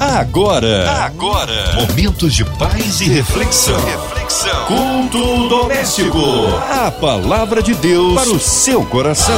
Agora, agora, momentos de paz e reflexão. Reflexão. Culto doméstico. A palavra de Deus para o seu coração.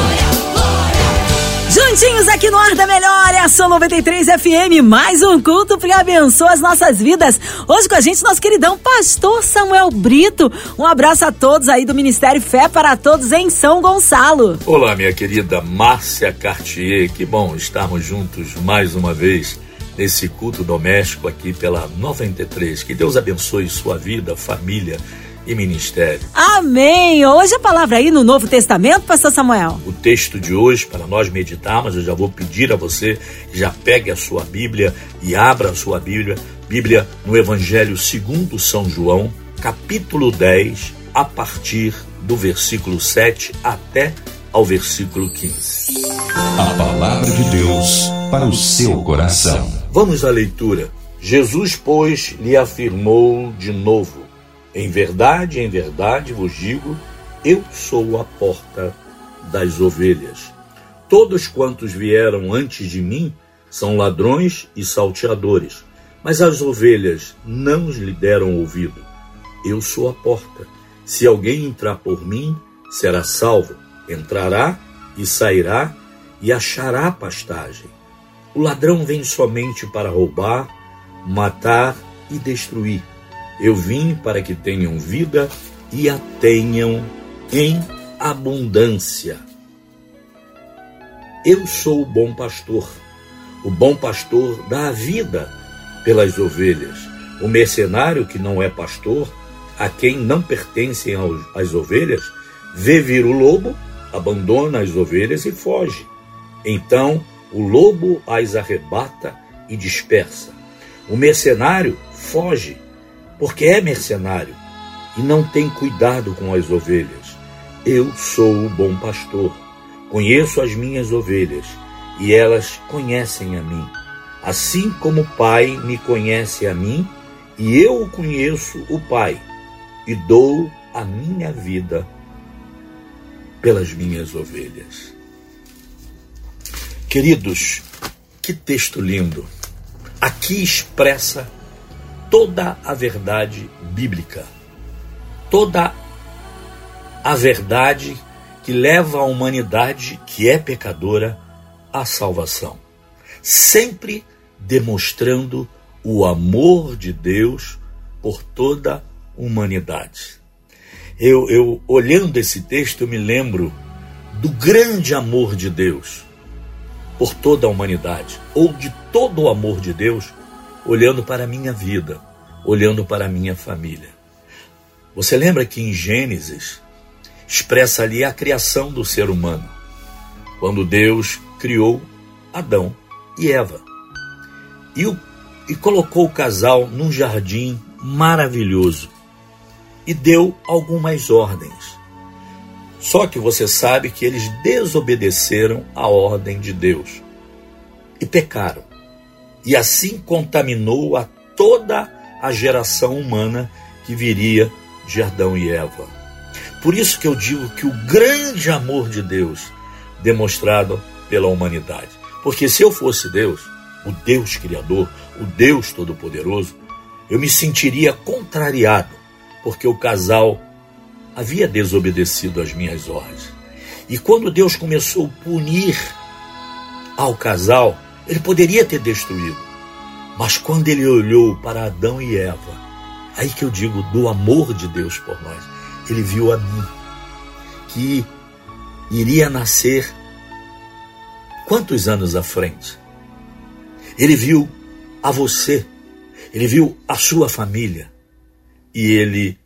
Juntinhos aqui no Ar da Melhor, é a Sua 93 FM, mais um culto que abençoa as nossas vidas. Hoje com a gente, nosso queridão Pastor Samuel Brito. Um abraço a todos aí do Ministério Fé para Todos em São Gonçalo. Olá, minha querida Márcia Cartier, que bom estarmos juntos mais uma vez nesse culto doméstico aqui pela 93. Que Deus abençoe sua vida, família e ministério. Amém! Hoje a palavra aí no Novo Testamento, Pastor Samuel. O texto de hoje, para nós meditarmos, eu já vou pedir a você que já pegue a sua Bíblia e abra a sua Bíblia. Bíblia no Evangelho segundo São João, capítulo 10, a partir do versículo 7 até ao versículo 15. A palavra de Deus para o seu coração. Vamos à leitura. Jesus, pois, lhe afirmou de novo: Em verdade, em verdade vos digo, eu sou a porta das ovelhas. Todos quantos vieram antes de mim são ladrões e salteadores, mas as ovelhas não lhe deram ouvido. Eu sou a porta. Se alguém entrar por mim, será salvo. Entrará e sairá e achará pastagem. O ladrão vem somente para roubar, matar e destruir. Eu vim para que tenham vida e a tenham em abundância. Eu sou o bom pastor. O bom pastor dá a vida pelas ovelhas. O mercenário que não é pastor, a quem não pertencem as ovelhas, vê vir o lobo, abandona as ovelhas e foge. Então o lobo as arrebata e dispersa. O mercenário foge, porque é mercenário e não tem cuidado com as ovelhas. Eu sou o bom pastor. Conheço as minhas ovelhas e elas conhecem a mim. Assim como o Pai me conhece a mim e eu conheço o Pai e dou a minha vida pelas minhas ovelhas. Queridos, que texto lindo! Aqui expressa toda a verdade bíblica, toda a verdade que leva a humanidade que é pecadora à salvação, sempre demonstrando o amor de Deus por toda a humanidade. Eu, eu olhando esse texto, eu me lembro do grande amor de Deus por toda a humanidade, ou de todo o amor de Deus, olhando para a minha vida, olhando para a minha família. Você lembra que em Gênesis expressa ali a criação do ser humano, quando Deus criou Adão e Eva e, o, e colocou o casal num jardim maravilhoso e deu algumas ordens. Só que você sabe que eles desobedeceram a ordem de Deus e pecaram. E assim contaminou a toda a geração humana que viria de Adão e Eva. Por isso que eu digo que o grande amor de Deus demonstrado pela humanidade. Porque se eu fosse Deus, o Deus Criador, o Deus Todo-Poderoso, eu me sentiria contrariado, porque o casal havia desobedecido às minhas ordens. E quando Deus começou a punir ao casal, ele poderia ter destruído. Mas quando ele olhou para Adão e Eva, aí que eu digo do amor de Deus por nós, ele viu a mim, que iria nascer quantos anos à frente? Ele viu a você, ele viu a sua família e ele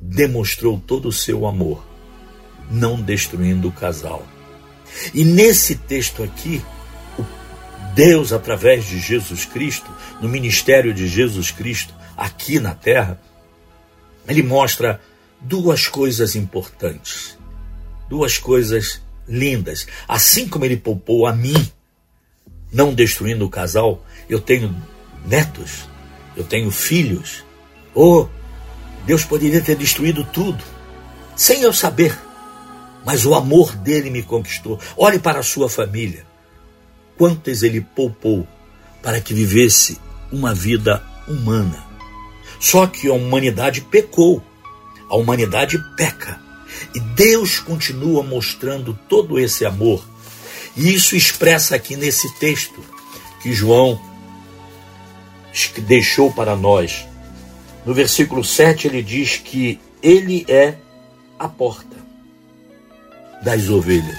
demonstrou todo o seu amor, não destruindo o casal. E nesse texto aqui, Deus, através de Jesus Cristo, no ministério de Jesus Cristo, aqui na terra, ele mostra duas coisas importantes, duas coisas lindas. Assim como ele poupou a mim, não destruindo o casal, eu tenho netos, eu tenho filhos. Oh, Deus poderia ter destruído tudo, sem eu saber. Mas o amor dele me conquistou. Olhe para a sua família. Quantas ele poupou para que vivesse uma vida humana. Só que a humanidade pecou, a humanidade peca. E Deus continua mostrando todo esse amor. E isso expressa aqui nesse texto que João deixou para nós. No versículo 7 ele diz que ele é a porta das ovelhas.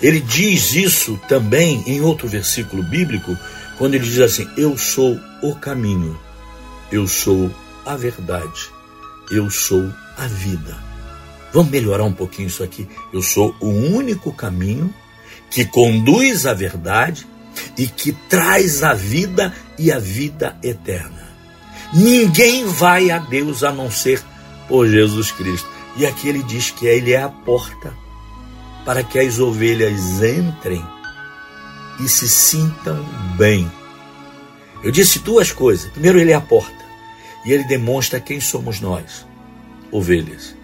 Ele diz isso também em outro versículo bíblico, quando ele diz assim: Eu sou o caminho, eu sou a verdade, eu sou a vida. Vamos melhorar um pouquinho isso aqui. Eu sou o único caminho que conduz à verdade e que traz a vida e a vida eterna. Ninguém vai a Deus a não ser por Jesus Cristo. E aqui ele diz que ele é a porta para que as ovelhas entrem e se sintam bem. Eu disse duas coisas. Primeiro, ele é a porta e ele demonstra quem somos nós, ovelhas.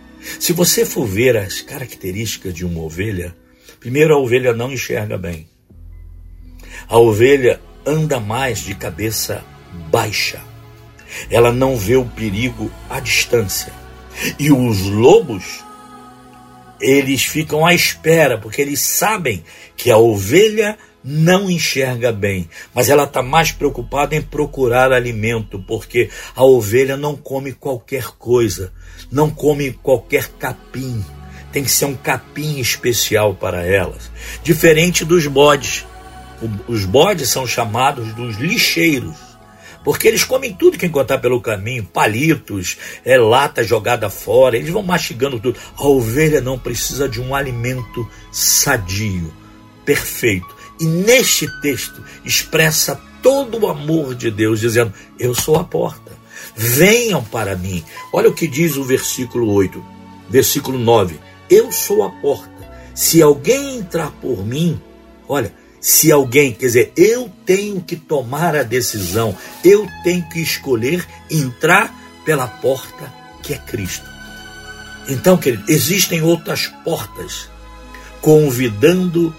Se você for ver as características de uma ovelha, primeiro a ovelha não enxerga bem. A ovelha anda mais de cabeça baixa. Ela não vê o perigo à distância. E os lobos, eles ficam à espera, porque eles sabem que a ovelha não enxerga bem, mas ela está mais preocupada em procurar alimento, porque a ovelha não come qualquer coisa, não come qualquer capim, tem que ser um capim especial para elas, diferente dos bodes. Os bodes são chamados dos lixeiros, porque eles comem tudo que encontrar pelo caminho, palitos, é, lata jogada fora, eles vão mastigando tudo. A ovelha não precisa de um alimento sadio, perfeito. E neste texto expressa todo o amor de Deus, dizendo: Eu sou a porta, venham para mim. Olha o que diz o versículo 8, versículo 9: Eu sou a porta. Se alguém entrar por mim, olha, se alguém, quer dizer, eu tenho que tomar a decisão, eu tenho que escolher entrar pela porta que é Cristo. Então, querido, existem outras portas convidando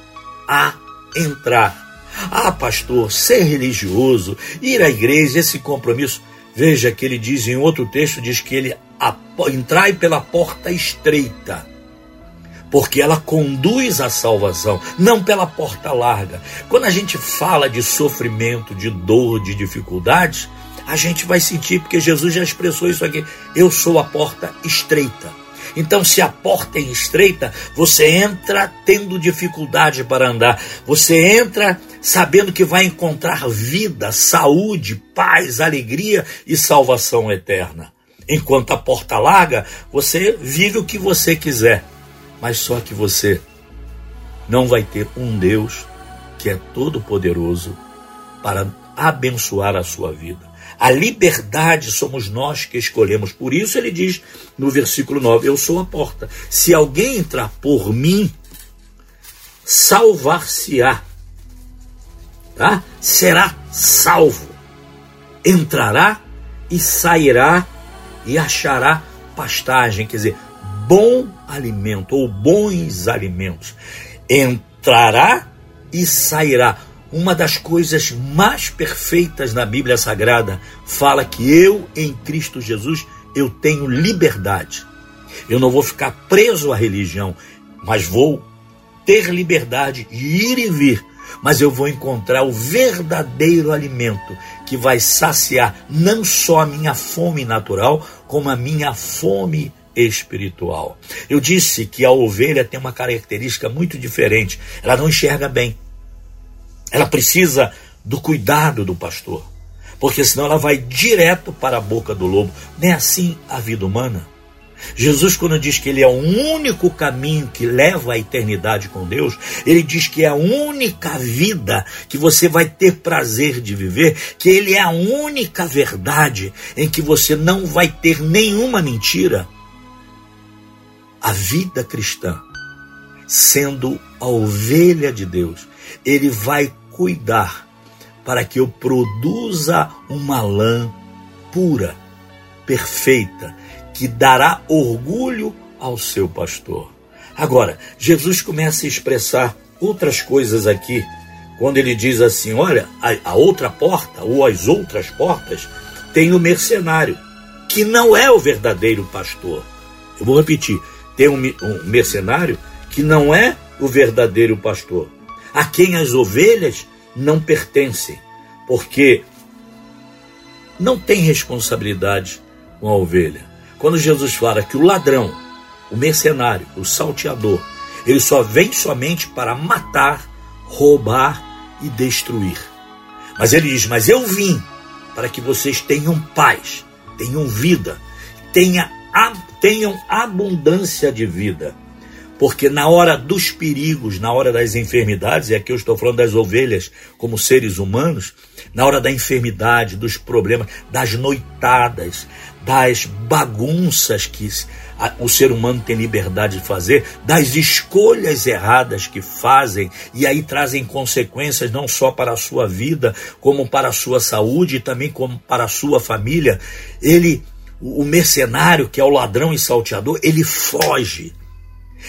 a entrar. Ah, pastor, ser religioso, ir à igreja, esse compromisso. Veja que ele diz em outro texto, diz que ele entrai pela porta estreita porque ela conduz à salvação, não pela porta larga. Quando a gente fala de sofrimento, de dor, de dificuldades, a gente vai sentir, porque Jesus já expressou isso aqui: eu sou a porta estreita. Então, se a porta é estreita, você entra tendo dificuldade para andar. Você entra sabendo que vai encontrar vida, saúde, paz, alegria e salvação eterna. Enquanto a porta larga, você vive o que você quiser mas só que você não vai ter um Deus que é todo-poderoso para abençoar a sua vida. A liberdade somos nós que escolhemos. Por isso ele diz no versículo 9: Eu sou a porta. Se alguém entrar por mim, salvar-se-á. Tá? Será salvo. Entrará e sairá e achará pastagem. Quer dizer, bom alimento ou bons alimentos. Entrará e sairá. Uma das coisas mais perfeitas na Bíblia Sagrada fala que eu, em Cristo Jesus, eu tenho liberdade. Eu não vou ficar preso à religião, mas vou ter liberdade de ir e vir. Mas eu vou encontrar o verdadeiro alimento que vai saciar não só a minha fome natural, como a minha fome espiritual. Eu disse que a ovelha tem uma característica muito diferente. Ela não enxerga bem. Ela precisa do cuidado do pastor, porque senão ela vai direto para a boca do lobo. Não é assim a vida humana? Jesus, quando diz que Ele é o único caminho que leva à eternidade com Deus, Ele diz que é a única vida que você vai ter prazer de viver, que Ele é a única verdade em que você não vai ter nenhuma mentira a vida cristã, sendo a ovelha de Deus, ele vai cuidar para que eu produza uma lã pura, perfeita, que dará orgulho ao seu pastor. Agora, Jesus começa a expressar outras coisas aqui quando ele diz assim: olha, a, a outra porta, ou as outras portas, tem o mercenário, que não é o verdadeiro pastor. Eu vou repetir: tem um, um mercenário que não é o verdadeiro pastor, a quem as ovelhas não pertencem, porque não tem responsabilidade com a ovelha. Quando Jesus fala que o ladrão, o mercenário, o salteador, ele só vem somente para matar, roubar e destruir. Mas ele diz: Mas eu vim para que vocês tenham paz, tenham vida, tenha, tenham abundância de vida. Porque na hora dos perigos, na hora das enfermidades, e aqui eu estou falando das ovelhas como seres humanos, na hora da enfermidade, dos problemas, das noitadas, das bagunças que o ser humano tem liberdade de fazer, das escolhas erradas que fazem e aí trazem consequências não só para a sua vida, como para a sua saúde e também como para a sua família. Ele, o mercenário, que é o ladrão e salteador, ele foge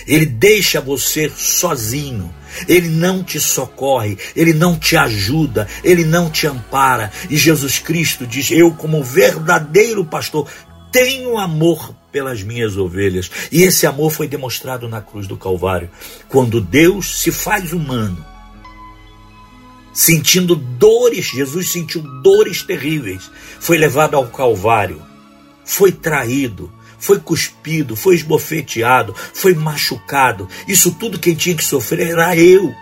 ele deixa você sozinho. Ele não te socorre, ele não te ajuda, ele não te ampara. E Jesus Cristo diz: Eu, como verdadeiro pastor, tenho amor pelas minhas ovelhas. E esse amor foi demonstrado na cruz do Calvário, quando Deus se faz humano. Sentindo dores, Jesus sentiu dores terríveis, foi levado ao Calvário, foi traído, foi cuspido, foi esbofeteado, foi machucado. Isso tudo quem tinha que sofrer era eu,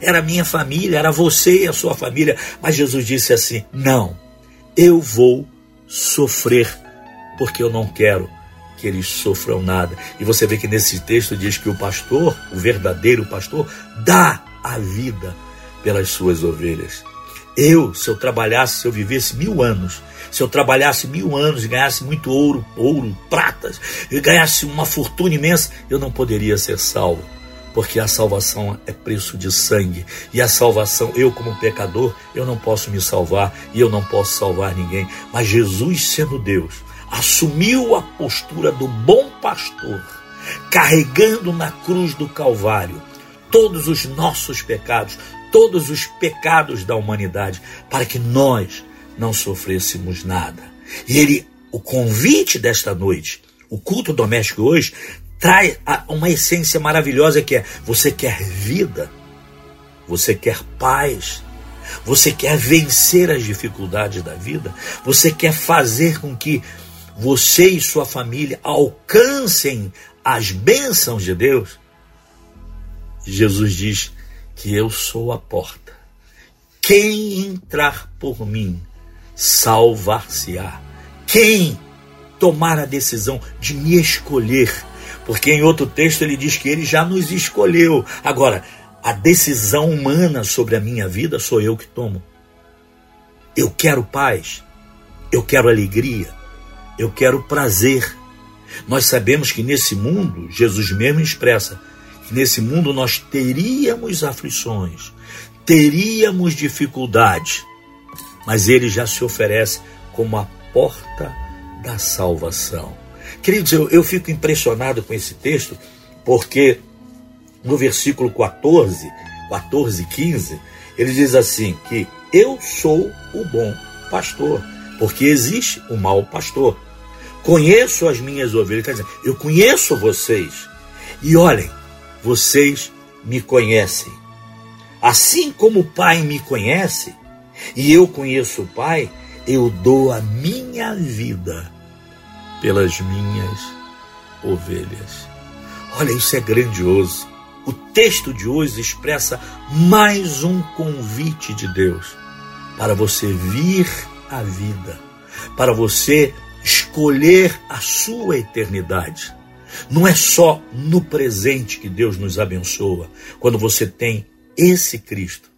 era a minha família, era você e a sua família. Mas Jesus disse assim: Não, eu vou sofrer, porque eu não quero que eles sofram nada. E você vê que nesse texto diz que o pastor, o verdadeiro pastor, dá a vida pelas suas ovelhas. Eu, se eu trabalhasse, se eu vivesse mil anos, se eu trabalhasse mil anos e ganhasse muito ouro, ouro, pratas, e ganhasse uma fortuna imensa, eu não poderia ser salvo. Porque a salvação é preço de sangue. E a salvação, eu como pecador, eu não posso me salvar e eu não posso salvar ninguém. Mas Jesus, sendo Deus, assumiu a postura do bom pastor, carregando na cruz do Calvário todos os nossos pecados, todos os pecados da humanidade, para que nós não sofrêssemos nada. E ele, o convite desta noite, o culto doméstico hoje, traz uma essência maravilhosa que é: você quer vida, você quer paz, você quer vencer as dificuldades da vida, você quer fazer com que você e sua família alcancem as bênçãos de Deus. Jesus diz que eu sou a porta. Quem entrar por mim salvar-se-á. Quem tomar a decisão de me escolher, porque em outro texto ele diz que ele já nos escolheu. Agora, a decisão humana sobre a minha vida sou eu que tomo. Eu quero paz, eu quero alegria, eu quero prazer. Nós sabemos que nesse mundo, Jesus mesmo expressa, nesse mundo nós teríamos aflições, teríamos dificuldades mas ele já se oferece como a porta da salvação. Queridos, eu, eu fico impressionado com esse texto, porque no versículo 14, 14 15, ele diz assim: que eu sou o bom pastor, porque existe o mau pastor. Conheço as minhas ovelhas, quer dizer, eu conheço vocês. E olhem, vocês me conhecem. Assim como o Pai me conhece, e eu conheço o Pai, eu dou a minha vida pelas minhas ovelhas. Olha, isso é grandioso. O texto de hoje expressa mais um convite de Deus para você vir à vida, para você escolher a sua eternidade. Não é só no presente que Deus nos abençoa, quando você tem esse Cristo,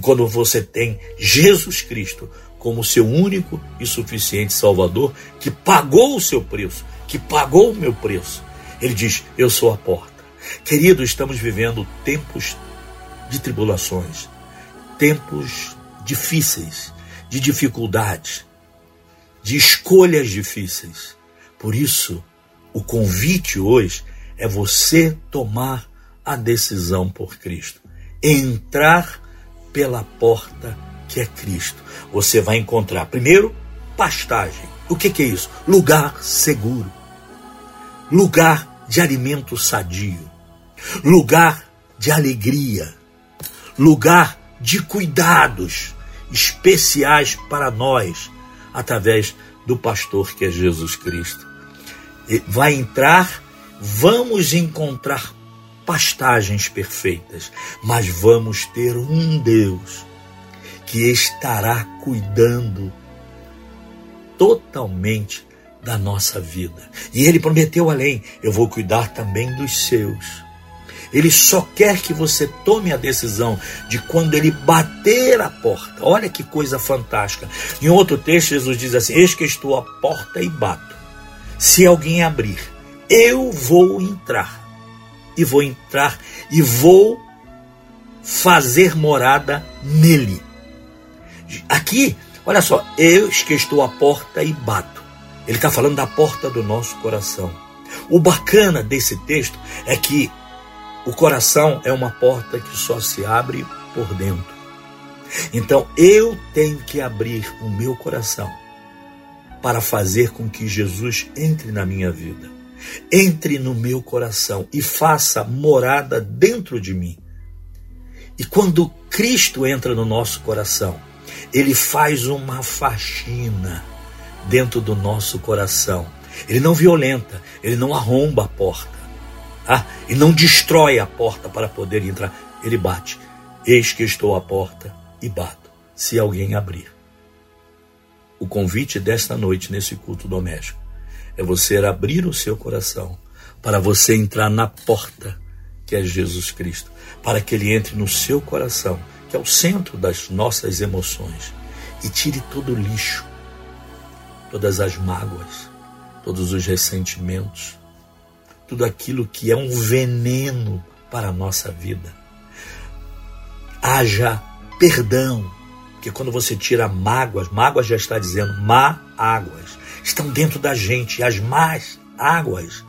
quando você tem Jesus Cristo como seu único e suficiente Salvador, que pagou o seu preço, que pagou o meu preço. Ele diz: Eu sou a porta. Querido, estamos vivendo tempos de tribulações, tempos difíceis, de dificuldades, de escolhas difíceis. Por isso, o convite hoje é você tomar a decisão por Cristo, entrar pela porta que é Cristo. Você vai encontrar, primeiro, pastagem. O que, que é isso? Lugar seguro, lugar de alimento sadio, lugar de alegria, lugar de cuidados especiais para nós, através do pastor que é Jesus Cristo. Vai entrar, vamos encontrar pastagens perfeitas, mas vamos ter um Deus que estará cuidando totalmente da nossa vida. E ele prometeu além: eu vou cuidar também dos seus. Ele só quer que você tome a decisão de quando ele bater a porta. Olha que coisa fantástica. Em outro texto, Jesus diz assim: Eis que estou à porta e bato. Se alguém abrir, eu vou entrar. E vou entrar e vou fazer morada nele. Aqui, olha só, eu que estou à porta e bato. Ele está falando da porta do nosso coração. O bacana desse texto é que o coração é uma porta que só se abre por dentro. Então eu tenho que abrir o meu coração para fazer com que Jesus entre na minha vida, entre no meu coração e faça morada dentro de mim. E quando Cristo entra no nosso coração, ele faz uma faxina dentro do nosso coração. Ele não violenta, ele não arromba a porta. Ah, e não destrói a porta para poder entrar. Ele bate. Eis que estou à porta e bato, se alguém abrir. O convite desta noite nesse culto doméstico é você abrir o seu coração para você entrar na porta que é Jesus Cristo, para que ele entre no seu coração que é o centro das nossas emoções, e tire todo o lixo, todas as mágoas, todos os ressentimentos, tudo aquilo que é um veneno para a nossa vida. Haja perdão, porque quando você tira mágoas, mágoas já está dizendo má águas, estão dentro da gente, as más águas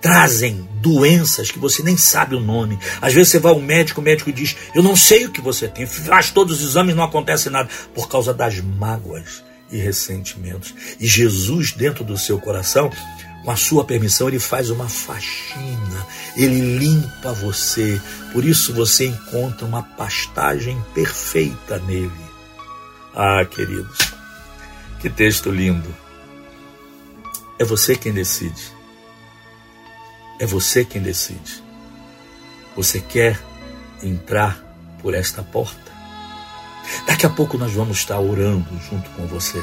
trazem doenças que você nem sabe o nome. Às vezes você vai ao médico, o médico diz: Eu não sei o que você tem, faz todos os exames, não acontece nada, por causa das mágoas e ressentimentos. E Jesus, dentro do seu coração, com a sua permissão, ele faz uma faxina, ele limpa você. Por isso você encontra uma pastagem perfeita nele. Ah, queridos, que texto lindo. É você quem decide. É você quem decide. Você quer entrar por esta porta? Daqui a pouco nós vamos estar orando junto com você.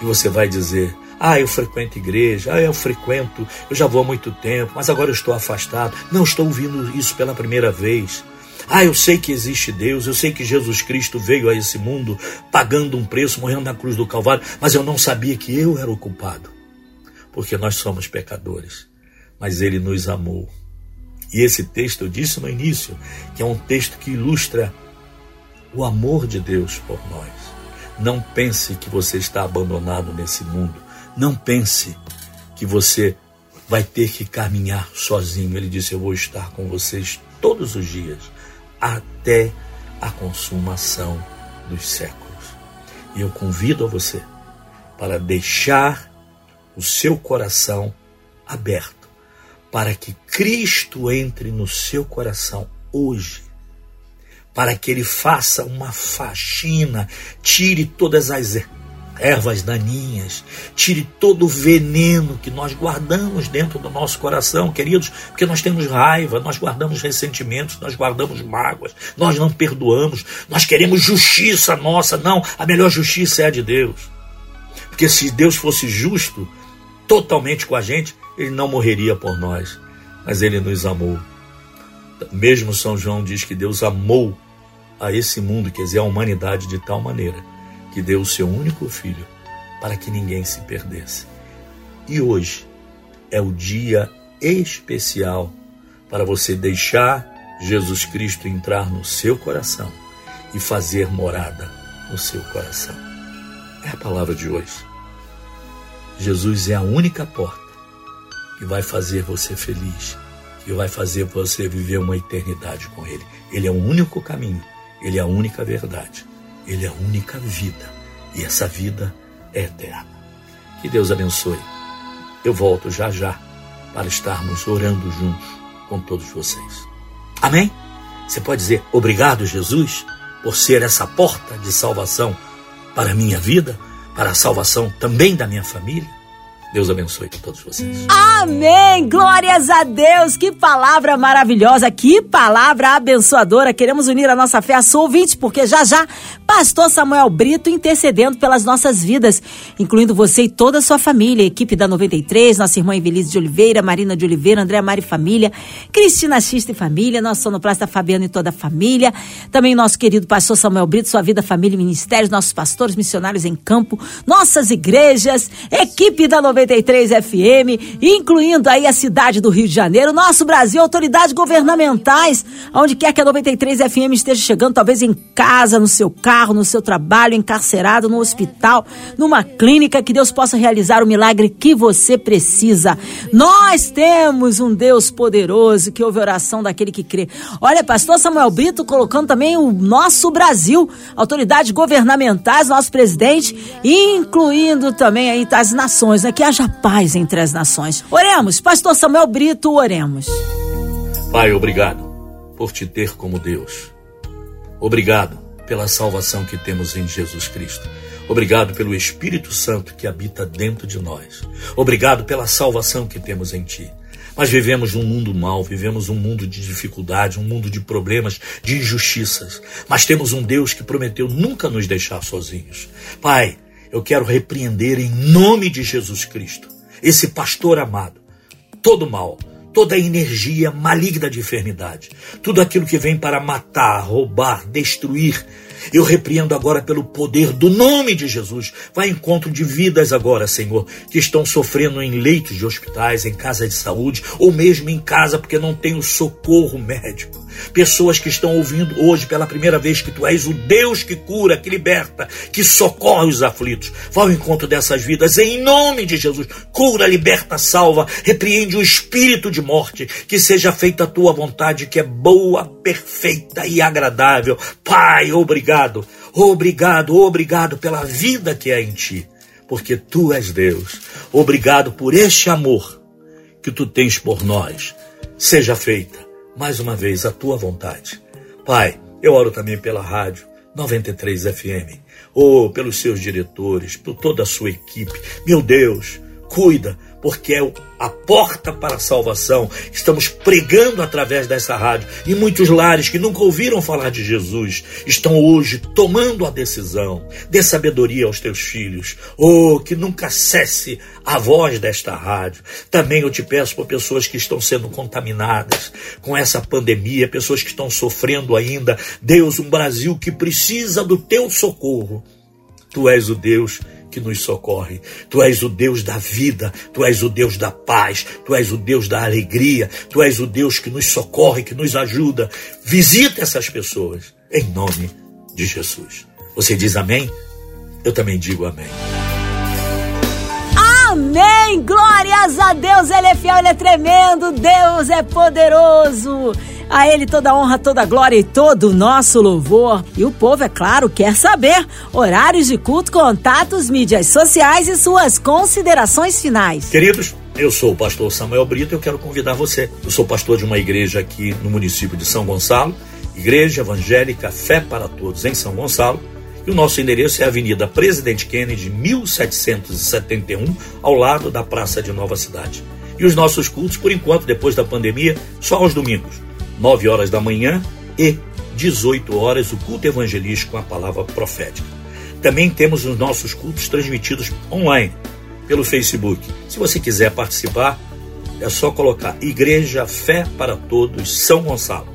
E você vai dizer: Ah, eu frequento igreja, ah, eu frequento, eu já vou há muito tempo, mas agora eu estou afastado. Não estou ouvindo isso pela primeira vez. Ah, eu sei que existe Deus, eu sei que Jesus Cristo veio a esse mundo pagando um preço, morrendo na cruz do Calvário, mas eu não sabia que eu era o culpado, porque nós somos pecadores mas ele nos amou. E esse texto, eu disse no início, que é um texto que ilustra o amor de Deus por nós. Não pense que você está abandonado nesse mundo. Não pense que você vai ter que caminhar sozinho. Ele disse: Eu vou estar com vocês todos os dias, até a consumação dos séculos. E eu convido a você para deixar o seu coração aberto para que Cristo entre no seu coração hoje, para que ele faça uma faxina, tire todas as ervas daninhas, tire todo o veneno que nós guardamos dentro do nosso coração, queridos, porque nós temos raiva, nós guardamos ressentimentos, nós guardamos mágoas, nós não perdoamos, nós queremos justiça nossa, não, a melhor justiça é a de Deus. Porque se Deus fosse justo totalmente com a gente, ele não morreria por nós, mas ele nos amou. Mesmo São João diz que Deus amou a esse mundo, quer dizer, a humanidade de tal maneira que deu o seu único filho para que ninguém se perdesse. E hoje é o dia especial para você deixar Jesus Cristo entrar no seu coração e fazer morada no seu coração. É a palavra de hoje. Jesus é a única porta que vai fazer você feliz, que vai fazer você viver uma eternidade com Ele. Ele é o único caminho Ele é a única verdade. Ele é a única vida. E essa vida é eterna. Que Deus abençoe. Eu volto já já para estarmos orando juntos com todos vocês. Amém? Você pode dizer obrigado, Jesus, por ser essa porta de salvação para a minha vida, para a salvação também da minha família? Deus abençoe a todos vocês. Amém! Glórias a Deus! Que palavra maravilhosa, que palavra abençoadora. Queremos unir a nossa fé a sua ouvinte, porque já já, Pastor Samuel Brito intercedendo pelas nossas vidas, incluindo você e toda a sua família, equipe da 93, nossa irmã Evelise de Oliveira, Marina de Oliveira, André Mari Família, Cristina Xista e Família, nosso sonoplasta Fabiano e toda a família, também nosso querido Pastor Samuel Brito, sua vida, família e ministérios, nossos pastores missionários em campo, nossas igrejas, equipe da 93. 93 FM, incluindo aí a cidade do Rio de Janeiro, nosso Brasil, autoridades governamentais, onde quer que a 93 FM esteja chegando, talvez em casa, no seu carro, no seu trabalho, encarcerado, no hospital, numa clínica, que Deus possa realizar o milagre que você precisa. Nós temos um Deus poderoso que ouve a oração daquele que crê. Olha, pastor Samuel Brito colocando também o nosso Brasil, autoridades governamentais, nosso presidente, incluindo também aí as nações, né? Que haja paz entre as nações. Oremos, Pastor Samuel Brito, oremos. Pai, obrigado por te ter como Deus. Obrigado pela salvação que temos em Jesus Cristo. Obrigado pelo Espírito Santo que habita dentro de nós. Obrigado pela salvação que temos em Ti. Mas vivemos num mundo mau, vivemos um mundo de dificuldade, um mundo de problemas, de injustiças. Mas temos um Deus que prometeu nunca nos deixar sozinhos. Pai, eu quero repreender em nome de Jesus Cristo esse pastor amado, todo mal, toda energia maligna de enfermidade, tudo aquilo que vem para matar, roubar, destruir, eu repreendo agora pelo poder do nome de Jesus. Vai encontro de vidas agora, Senhor, que estão sofrendo em leitos de hospitais, em casa de saúde, ou mesmo em casa porque não tem o socorro médico. Pessoas que estão ouvindo hoje pela primeira vez que tu és o Deus que cura, que liberta, que socorre os aflitos. Vá ao encontro dessas vidas em nome de Jesus. Cura, liberta, salva, repreende o espírito de morte. Que seja feita a tua vontade, que é boa, perfeita e agradável. Pai, obrigado obrigado, obrigado, pela vida que é em ti, porque tu és Deus. Obrigado por este amor que tu tens por nós. Seja feita, mais uma vez, a tua vontade. Pai, eu oro também pela rádio 93 FM, ou pelos seus diretores, por toda a sua equipe. Meu Deus, cuida porque é a porta para a salvação. Estamos pregando através dessa rádio e muitos lares que nunca ouviram falar de Jesus estão hoje tomando a decisão. Dê sabedoria aos teus filhos. Oh, que nunca cesse a voz desta rádio. Também eu te peço por pessoas que estão sendo contaminadas com essa pandemia, pessoas que estão sofrendo ainda. Deus, um Brasil que precisa do teu socorro. Tu és o Deus que nos socorre. Tu és o Deus da vida, tu és o Deus da paz, tu és o Deus da alegria, tu és o Deus que nos socorre, que nos ajuda. Visita essas pessoas, em nome de Jesus. Você diz amém? Eu também digo amém. Amém! Glórias a Deus, Ele é fiel, Ele é tremendo, Deus é poderoso. A Ele toda honra, toda glória e todo o nosso louvor. E o povo, é claro, quer saber horários de culto, contatos, mídias sociais e suas considerações finais. Queridos, eu sou o pastor Samuel Brito e eu quero convidar você. Eu sou pastor de uma igreja aqui no município de São Gonçalo, Igreja Evangélica Fé para Todos em São Gonçalo. E o nosso endereço é a Avenida Presidente Kennedy, 1771, ao lado da Praça de Nova Cidade. E os nossos cultos, por enquanto, depois da pandemia, só aos domingos. 9 horas da manhã e 18 horas, o culto evangelístico com a palavra profética. Também temos os nossos cultos transmitidos online pelo Facebook. Se você quiser participar, é só colocar Igreja Fé para Todos São Gonçalo.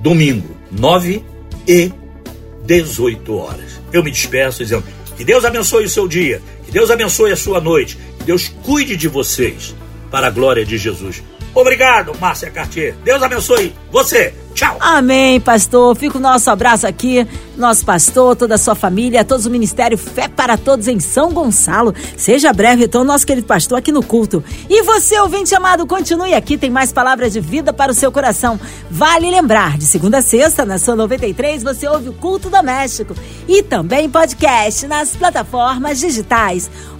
Domingo, 9 e 18 horas. Eu me despeço dizendo que Deus abençoe o seu dia, que Deus abençoe a sua noite, que Deus cuide de vocês, para a glória de Jesus. Obrigado, Márcia Cartier. Deus abençoe você. Tchau. Amém, pastor. Fica o nosso abraço aqui, nosso pastor, toda a sua família, todos o Ministério Fé para Todos em São Gonçalo. Seja breve, então, nosso querido pastor aqui no culto. E você, ouvinte amado, continue aqui, tem mais palavras de vida para o seu coração. Vale lembrar, de segunda a sexta, na sua 93, você ouve o Culto Doméstico e também podcast nas plataformas digitais.